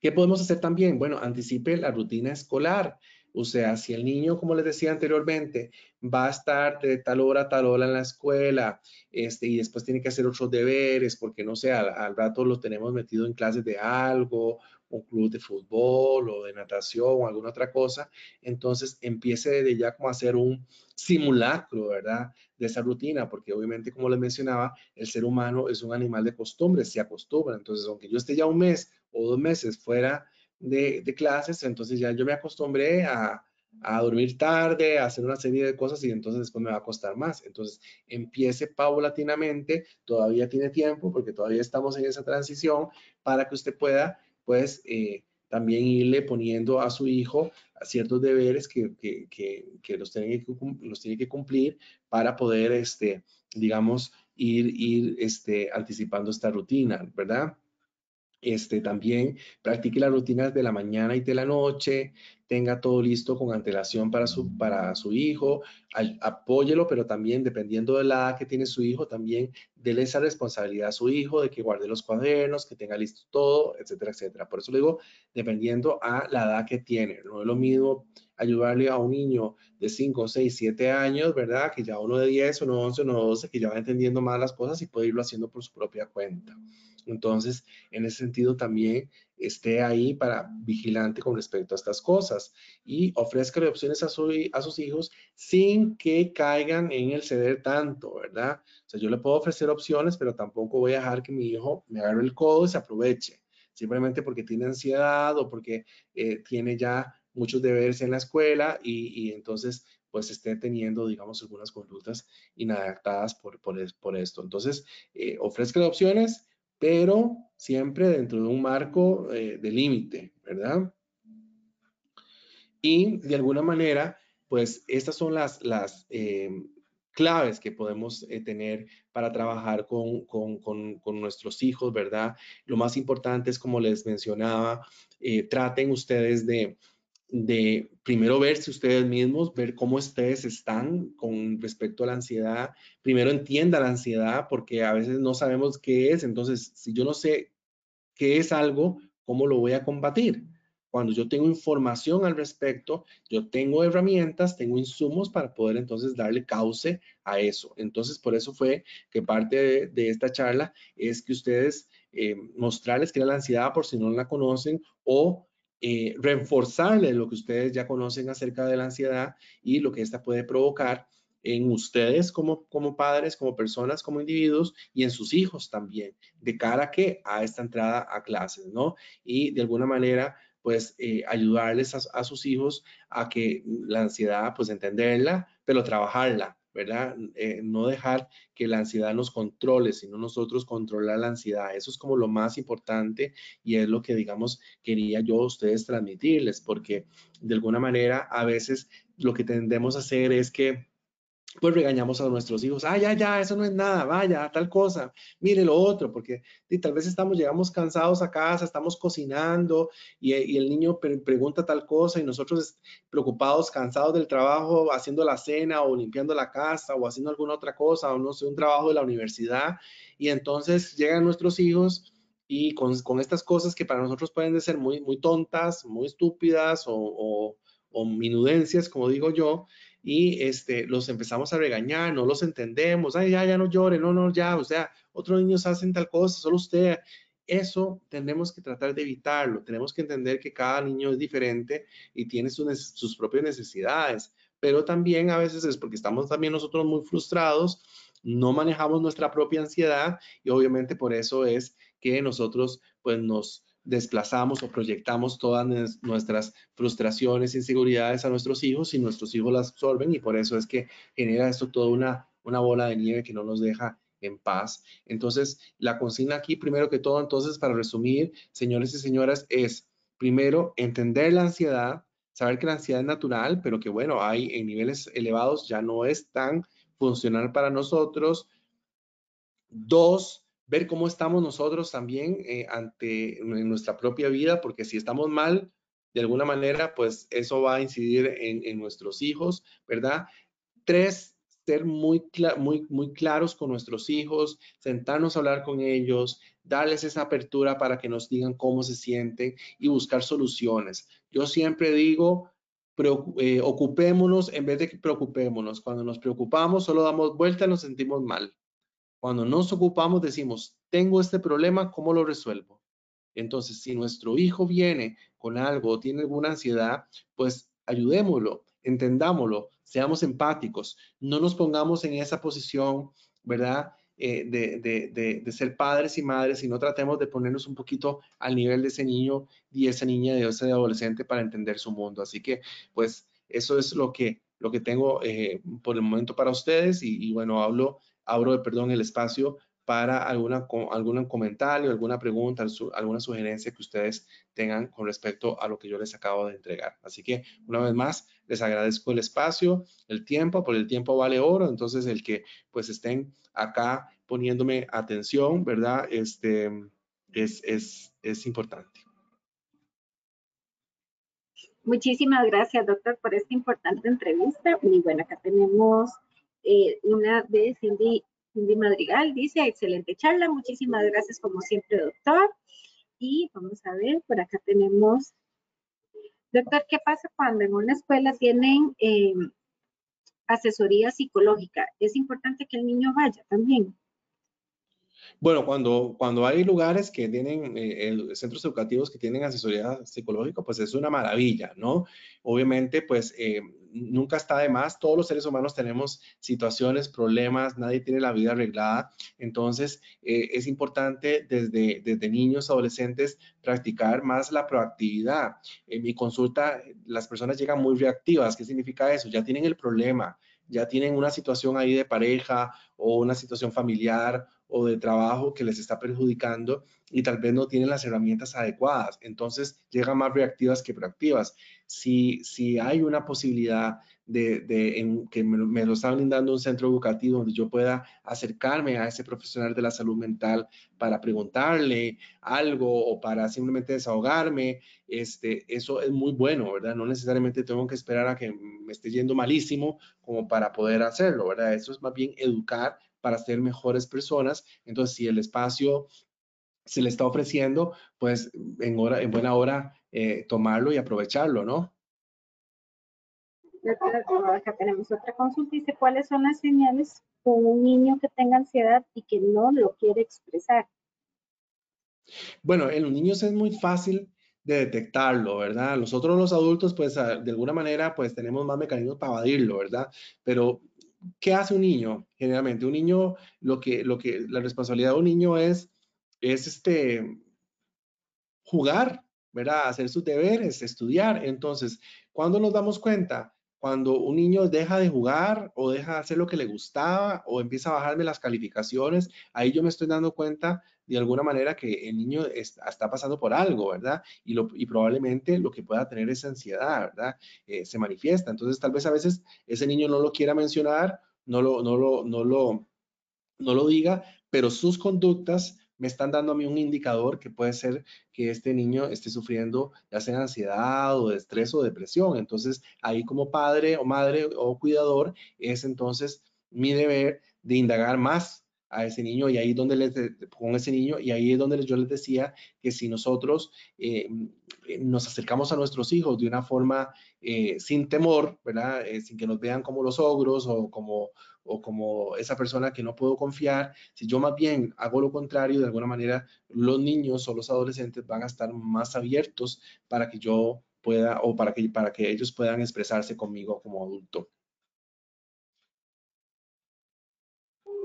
¿Qué podemos hacer también? Bueno, anticipe la rutina escolar. O sea, si el niño, como les decía anteriormente, va a estar de tal hora a tal hora en la escuela este, y después tiene que hacer otros deberes porque, no sé, al, rato lo tenemos metido en clases de algo un club de fútbol o de natación o alguna otra cosa, entonces empiece desde ya como a hacer un simulacro, ¿verdad? De esa rutina, porque obviamente, como les mencionaba, el ser humano es un animal de costumbre, se acostumbra. Entonces, aunque yo esté ya un mes o dos meses fuera de, de clases, entonces ya yo me acostumbré a, a dormir tarde, a hacer una serie de cosas y entonces después me va a costar más. Entonces, empiece paulatinamente, todavía tiene tiempo porque todavía estamos en esa transición para que usted pueda, pues, también irle poniendo a su hijo ciertos deberes que, los, tiene que los tiene que cumplir para poder, este, digamos, ir, ir este, anticipando esta rutina, ¿verdad? Este, también practique las rutinas de la mañana y de la noche, tenga todo listo con antelación para su, para su hijo, apóyelo, pero también dependiendo de la edad que tiene su hijo, también déle esa responsabilidad a su hijo de que guarde los cuadernos, que tenga listo todo, etcétera, etcétera. Por eso le digo, dependiendo a la edad que tiene. No es lo mismo ayudarle a un niño de 5, 6, 7 años, ¿verdad? Que ya uno de 10, uno de 11, uno de 12, que ya va entendiendo más las cosas y puede irlo haciendo por su propia cuenta. Entonces, en ese sentido también esté ahí para vigilante con respecto a estas cosas y ofrezca opciones a, a sus hijos sin que caigan en el ceder tanto, ¿verdad? O sea, yo le puedo ofrecer opciones, pero tampoco voy a dejar que mi hijo me agarre el codo y se aproveche, simplemente porque tiene ansiedad o porque eh, tiene ya muchos deberes en la escuela y, entonces pues esté teniendo, digamos, algunas conductas inadaptadas por, por, esto. Entonces, eh, ofrezca opciones, pero siempre dentro de un marco eh, de límite, ¿verdad? Y de alguna manera, pues estas son las, las eh, claves que podemos eh, tener para trabajar con, con, con, nuestros hijos, ¿verdad? Lo más importante es, como les mencionaba, traten ustedes de, de primero verse ustedes mismos, ver cómo ustedes están con respecto a la ansiedad. Primero entienda la ansiedad porque a veces no sabemos qué es. Entonces, si yo no sé qué es algo, ¿cómo lo voy a combatir? Cuando yo tengo información al respecto, yo tengo herramientas, tengo insumos para poder entonces darle cauce a eso. Entonces, por eso fue que parte de, esta charla es que ustedes eh, mostrarles que era la ansiedad por si no la conocen o eh, reforzarles lo que ustedes ya conocen acerca de la ansiedad y lo que esta puede provocar en ustedes como, como padres, como personas, como individuos y en sus hijos también, de cara a que a esta entrada a clases, ¿no? Y de alguna manera, pues eh, ayudarles a, sus hijos a que la ansiedad, pues entenderla, pero trabajarla, ¿verdad? Eh, no dejar que la ansiedad nos controle, sino nosotros controlar la ansiedad. Eso es como lo más importante y es lo que, digamos, quería yo a ustedes transmitirles, porque de alguna manera a veces lo que tendemos a hacer es que pues regañamos a nuestros hijos, ah, ya, ya, eso no es nada, vaya, tal cosa, mire lo otro, porque tal vez estamos, llegamos cansados a casa, estamos cocinando y, el niño pregunta tal cosa y nosotros preocupados, cansados del trabajo, haciendo la cena o limpiando la casa o haciendo alguna otra cosa o no sé, un trabajo de la universidad y entonces llegan nuestros hijos y con, con estas cosas que para nosotros pueden ser muy, muy tontas, muy estúpidas o, o, o minudencias, como digo yo, y este, los empezamos a regañar, no los entendemos, ay, ya, ya no llore, no, no, ya, o sea, otros niños hacen tal cosa, solo usted. Eso tenemos que tratar de evitarlo, tenemos que entender que cada niño es diferente y tiene sus, sus propias necesidades, pero también a veces es porque estamos también nosotros muy frustrados, no manejamos nuestra propia ansiedad y obviamente por eso es que nosotros pues nos desplazamos o proyectamos todas nuestras frustraciones, inseguridades a nuestros hijos y nuestros hijos las absorben y por eso es que genera esto toda una, una bola de nieve que no nos deja en paz. Entonces, la consigna aquí, primero que todo, entonces, para resumir, señores y señoras, es primero entender la ansiedad, saber que la ansiedad es natural, pero que bueno, hay en niveles elevados ya no es tan funcional para nosotros. Dos, ver cómo estamos nosotros también eh, ante en nuestra propia vida, porque si estamos mal, de alguna manera, pues eso va a incidir en, nuestros hijos, ¿verdad? Tres, ser muy, muy, muy claros con nuestros hijos, sentarnos a hablar con ellos, darles esa apertura para que nos digan cómo se sienten y buscar soluciones. Yo siempre digo, eh, ocupémonos en vez de preocupémonos. Cuando nos preocupamos, solo damos vuelta y nos sentimos mal. Cuando nos ocupamos decimos, tengo este problema, ¿cómo lo resuelvo? Entonces, si nuestro hijo viene con algo o tiene alguna ansiedad, pues ayudémoslo, entendámoslo, seamos empáticos, no nos pongamos en esa posición, ¿verdad? Eh, de, ser padres y madres, y no tratemos de ponernos un poquito al nivel de ese niño y esa niña, de ese adolescente para entender su mundo. Así que, pues, eso es lo que, lo que tengo eh, por el momento para ustedes y, bueno, hablo, abro, perdón, el espacio para alguna, algún comentario, alguna pregunta, alguna sugerencia que ustedes tengan con respecto a lo que yo les acabo de entregar. Así que una vez más, les agradezco el espacio, el tiempo, por el tiempo vale oro, entonces el que pues estén acá poniéndome atención, ¿verdad? Este es, es, es importante. Muchísimas gracias, doctor, por esta importante entrevista. Y bueno, acá tenemos eh, una de Cindy Cindy Madrigal dice, excelente charla, muchísimas gracias como siempre, doctor. Y vamos a ver, por acá tenemos, doctor, ¿qué pasa cuando en una escuela tienen eh, asesoría psicológica? Es importante que el niño vaya también. Bueno, cuando, cuando hay lugares que tienen, eh, centros educativos que tienen asesoría psicológica, pues es una maravilla, ¿no? Obviamente, pues eh, nunca está de más. Todos los seres humanos tenemos situaciones, problemas, nadie tiene la vida arreglada. Entonces, eh, es importante desde, desde niños, adolescentes, practicar más la proactividad. En mi consulta, las personas llegan muy reactivas. ¿Qué significa eso? Ya tienen el problema, ya tienen una situación ahí de pareja o una situación familiar o de trabajo que les está perjudicando y tal vez no tienen las herramientas adecuadas. Entonces llegan más reactivas que proactivas. Si, si hay una posibilidad de, de que me, lo está brindando un centro educativo donde yo pueda acercarme a ese profesional de la salud mental para preguntarle algo o para simplemente desahogarme, este, eso es muy bueno, ¿verdad? No necesariamente tengo que esperar a que me esté yendo malísimo como para poder hacerlo, ¿verdad? Eso es más bien educar para ser mejores personas. Entonces, si el espacio se le está ofreciendo, pues en, hora, en buena hora eh, tomarlo y aprovecharlo, ¿no? Acá tenemos otra consulta. Dice, ¿cuáles son las señales con un niño que tenga ansiedad y que no lo quiere expresar? Bueno, en los niños es muy fácil de detectarlo, ¿verdad? Nosotros los adultos, pues de alguna manera, pues tenemos más mecanismos para evadirlo, ¿verdad? Pero ¿qué hace un niño? Generalmente, un niño, lo que, lo que, la responsabilidad de un niño es, es este, jugar, ¿verdad? Hacer sus deberes, estudiar. Entonces, ¿cuándo nos damos cuenta? Cuando un niño deja de jugar o deja de hacer lo que le gustaba o empieza a bajarme las calificaciones, ahí yo me estoy dando cuenta de alguna manera que el niño está, pasando por algo, ¿verdad? Y, probablemente lo que pueda tener es ansiedad, ¿verdad? Eh, se manifiesta. Entonces, tal vez a veces ese niño no lo quiera mencionar, no lo, no lo, no lo, no lo diga, pero sus conductas me están dando a mí un indicador que puede ser que este niño esté sufriendo ya sea ansiedad o de estrés o depresión. Entonces, ahí como padre o madre o cuidador es entonces mi deber de indagar más a ese niño y ahí es donde les, con ese niño y ahí es donde yo les decía que si nosotros eh, nos acercamos a nuestros hijos de una forma eh, sin temor, ¿verdad? Eh, sin que nos vean como los ogros o como, o como esa persona que no puedo confiar, si yo más bien hago lo contrario, de alguna manera los niños o los adolescentes van a estar más abiertos para que yo pueda o para que, para que ellos puedan expresarse conmigo como adulto.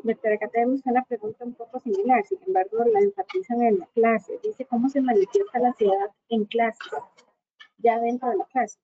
Doctora, acá tenemos una pregunta un poco similar, sin embargo la enfatizan en la clase. Dice, ¿cómo se manifiesta la ansiedad en clase? Ya dentro de la clase.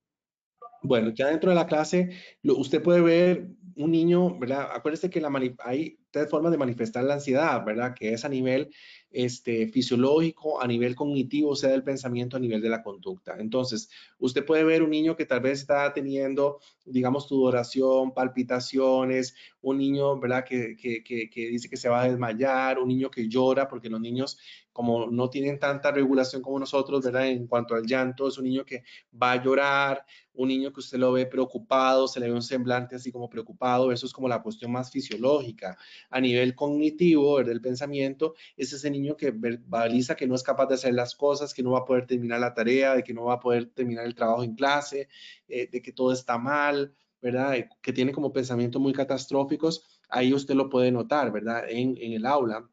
Bueno, ya dentro de la clase, usted puede ver un niño, ¿verdad? Acuérdese que la hay tres formas de manifestar la ansiedad, ¿verdad? Que es a nivel este, fisiológico, a nivel cognitivo, sea, del pensamiento, a nivel de la conducta. Entonces, usted puede ver un niño que tal vez está teniendo, digamos, sudoración, palpitaciones, un niño, ¿verdad? Que, que, que, dice que se va a desmayar, un niño que llora, porque los niños, como no tienen tanta regulación como nosotros, ¿verdad? En cuanto al llanto, es un niño que va a llorar, un niño que usted lo ve preocupado, se le ve un semblante así como preocupado, eso es como la cuestión más fisiológica. A nivel cognitivo, del pensamiento, es ese niño que verbaliza que no es capaz de hacer las cosas, que no va a poder terminar la tarea, de que no va a poder terminar el trabajo en clase, eh, de que todo está mal, ¿verdad? Que tiene como pensamientos muy catastróficos, ahí usted lo puede notar, ¿verdad? En, en el aula.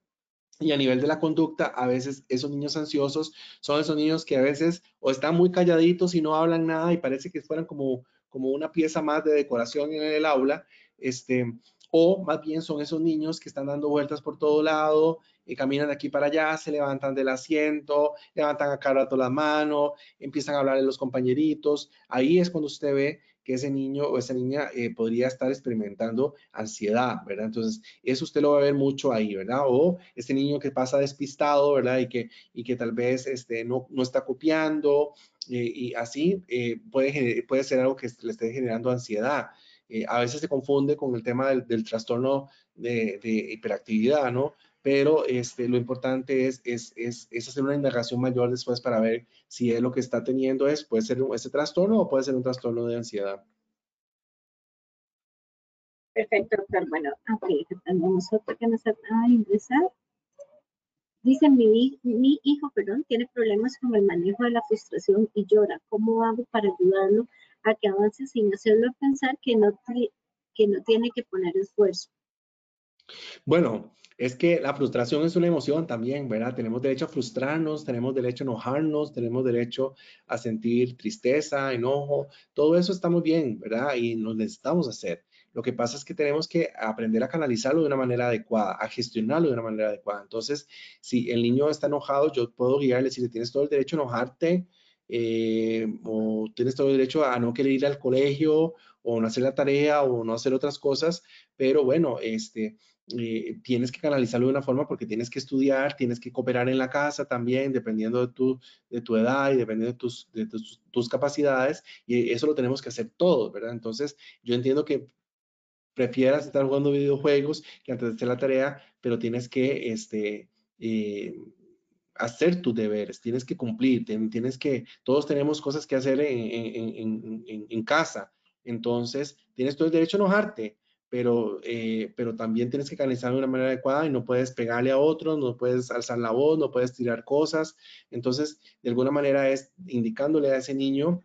Y a nivel de la conducta, a veces esos niños ansiosos son esos niños que a veces o están muy calladitos y no hablan nada y parece que fueran como, como una pieza más de decoración en el aula, este, o más bien son esos niños que están dando vueltas por todo lado, y caminan de aquí para allá, se levantan del asiento, levantan a cada rato las manos, empiezan a hablar de los compañeritos. Ahí es cuando usted ve que ese niño o esa niña eh, podría estar experimentando ansiedad, ¿verdad? Entonces, eso usted lo va a ver mucho ahí, ¿verdad? O este niño que pasa despistado, ¿verdad? Y que, y que tal vez este, no, no está copiando eh, y así eh, puede, puede ser algo que le esté generando ansiedad. a veces se confunde con el tema del, trastorno de, de, hiperactividad, ¿no? Pero este, lo importante es, es, es, es, hacer una indagación mayor después para ver si es lo que está teniendo es, puede ser ese trastorno o puede ser un trastorno de ansiedad. Perfecto, doctor. Bueno, aquí tenemos otro que nos va a ingresar. Dice, mi, mi hijo, perdón, tiene problemas con el manejo de la frustración y llora. ¿Cómo hago para ayudarlo a que avance sin hacerlo pensar que no, que no tiene que poner esfuerzo? Bueno, es que la frustración es una emoción también, ¿verdad? Tenemos derecho a frustrarnos, tenemos derecho a enojarnos, tenemos derecho a sentir tristeza, enojo, todo eso está muy bien, ¿verdad? Y nos necesitamos hacer. Lo que pasa es que tenemos que aprender a canalizarlo de una manera adecuada, a gestionarlo de una manera adecuada. Entonces, si el niño está enojado, yo puedo guiarle, si tienes todo el derecho a enojarte, eh, o tienes todo el derecho a no querer ir al colegio, o no hacer la tarea, o no hacer otras cosas, pero bueno, este, eh, tienes que canalizarlo de una forma porque tienes que estudiar, tienes que cooperar en la casa también, dependiendo de tu, de tu edad y dependiendo de, tus, de tus, capacidades, y eso lo tenemos que hacer todos, ¿verdad? Entonces, yo entiendo que prefieras estar jugando videojuegos que antes de hacer la tarea, pero tienes que, este, eh, hacer tus deberes, tienes que cumplir, tienes que, todos tenemos cosas que hacer en, en, en, en casa, entonces tienes todo el derecho a enojarte, pero, eh, pero también tienes que canalizar de una manera adecuada y no puedes pegarle a otros, no puedes alzar la voz, no puedes tirar cosas. Entonces, de alguna manera es indicándole a ese niño,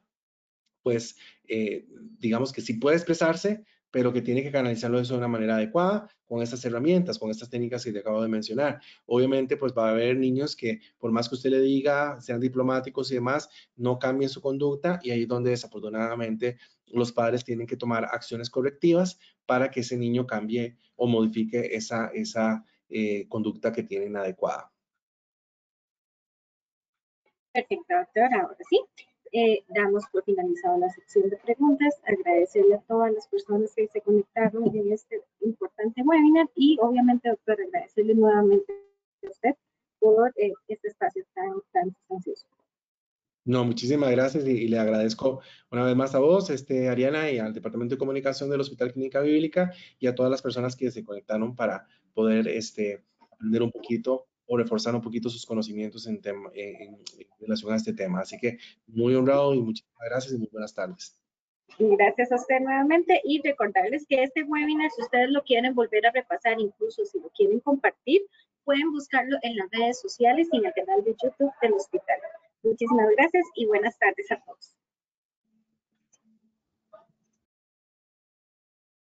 pues, eh, digamos que sí puede expresarse, pero que tiene que canalizarlo de una manera adecuada con estas herramientas, con estas técnicas que te acabo de mencionar. Obviamente, pues va a haber niños que por más que usted le diga, sean diplomáticos y demás, no cambien su conducta y ahí es donde desafortunadamente los padres tienen que tomar acciones correctivas para que ese niño cambie o modifique esa, esa eh, conducta que tiene inadecuada. Perfecto, doctor. Ahora sí, eh, damos por finalizado la sección de preguntas. Agradecerle a todas las personas que se conectaron en este importante webinar y obviamente, doctor, agradecerle nuevamente a usted por eh, este espacio tan, tan sustancioso. No, muchísimas gracias y, le agradezco una vez más a vos, este, Ariana, y al Departamento de Comunicación del Hospital Clínica Bíblica y a todas las personas que se conectaron para poder este, aprender un poquito o reforzar un poquito sus conocimientos en, tema, en, relación a este tema. Así que muy honrado y muchísimas gracias y muy buenas tardes. Gracias a usted nuevamente y recordarles que este webinar, si ustedes lo quieren volver a repasar, incluso si lo quieren compartir, pueden buscarlo en las redes sociales y en el canal de YouTube del hospital. Muchísimas gracias y buenas tardes a todos.